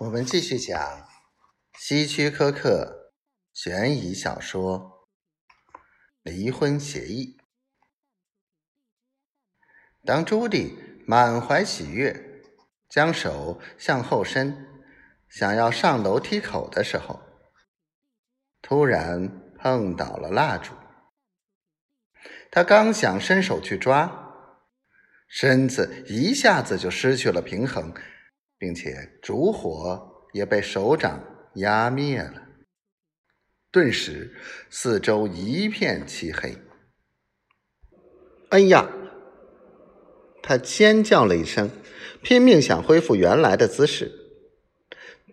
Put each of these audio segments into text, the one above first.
我们继续讲希区柯克悬疑小说《离婚协议》。当朱迪满怀喜悦，将手向后伸，想要上楼梯口的时候，突然碰倒了蜡烛。他刚想伸手去抓，身子一下子就失去了平衡，并且烛火也被手掌压灭了。顿时，四周一片漆黑。哎呀！他尖叫了一声，拼命想恢复原来的姿势。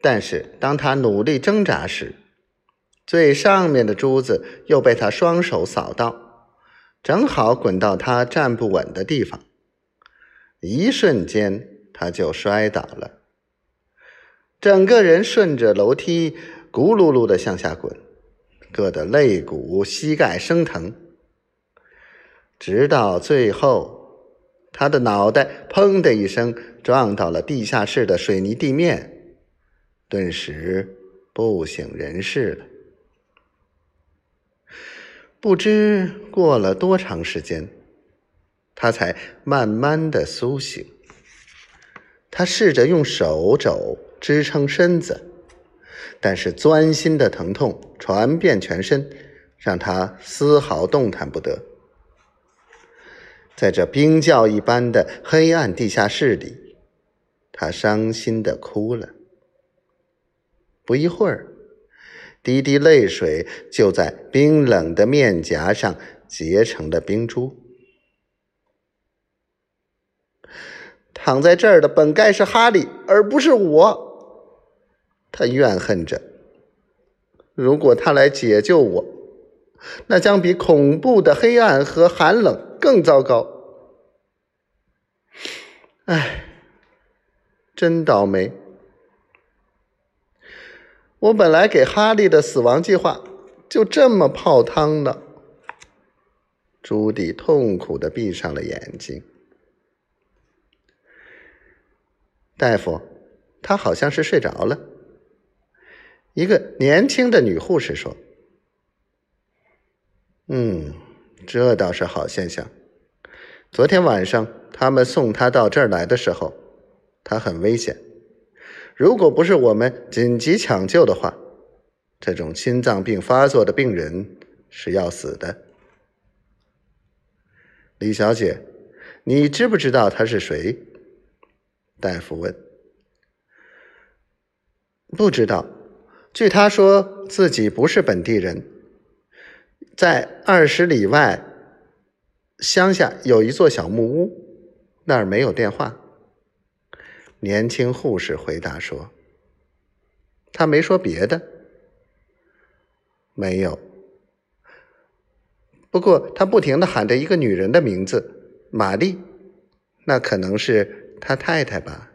但是，当他努力挣扎时，最上面的珠子又被他双手扫到，正好滚到他站不稳的地方。一瞬间，他就摔倒了，整个人顺着楼梯咕噜噜的向下滚，硌得肋骨、膝盖生疼，直到最后。他的脑袋“砰”的一声撞到了地下室的水泥地面，顿时不省人事了。不知过了多长时间，他才慢慢的苏醒。他试着用手肘支撑身子，但是钻心的疼痛传遍全身，让他丝毫动弹不得。在这冰窖一般的黑暗地下室里，他伤心的哭了。不一会儿，滴滴泪水就在冰冷的面颊上结成了冰珠。躺在这儿的本该是哈利，而不是我。他怨恨着。如果他来解救我，那将比恐怖的黑暗和寒冷更糟糕。唉，真倒霉！我本来给哈利的死亡计划就这么泡汤了。朱迪痛苦的闭上了眼睛。大夫，他好像是睡着了。一个年轻的女护士说：“嗯，这倒是好现象。昨天晚上。”他们送他到这儿来的时候，他很危险。如果不是我们紧急抢救的话，这种心脏病发作的病人是要死的。李小姐，你知不知道他是谁？大夫问。不知道。据他说自己不是本地人，在二十里外乡下有一座小木屋。那儿没有电话。年轻护士回答说：“他没说别的，没有。不过他不停的喊着一个女人的名字，玛丽，那可能是他太太吧。”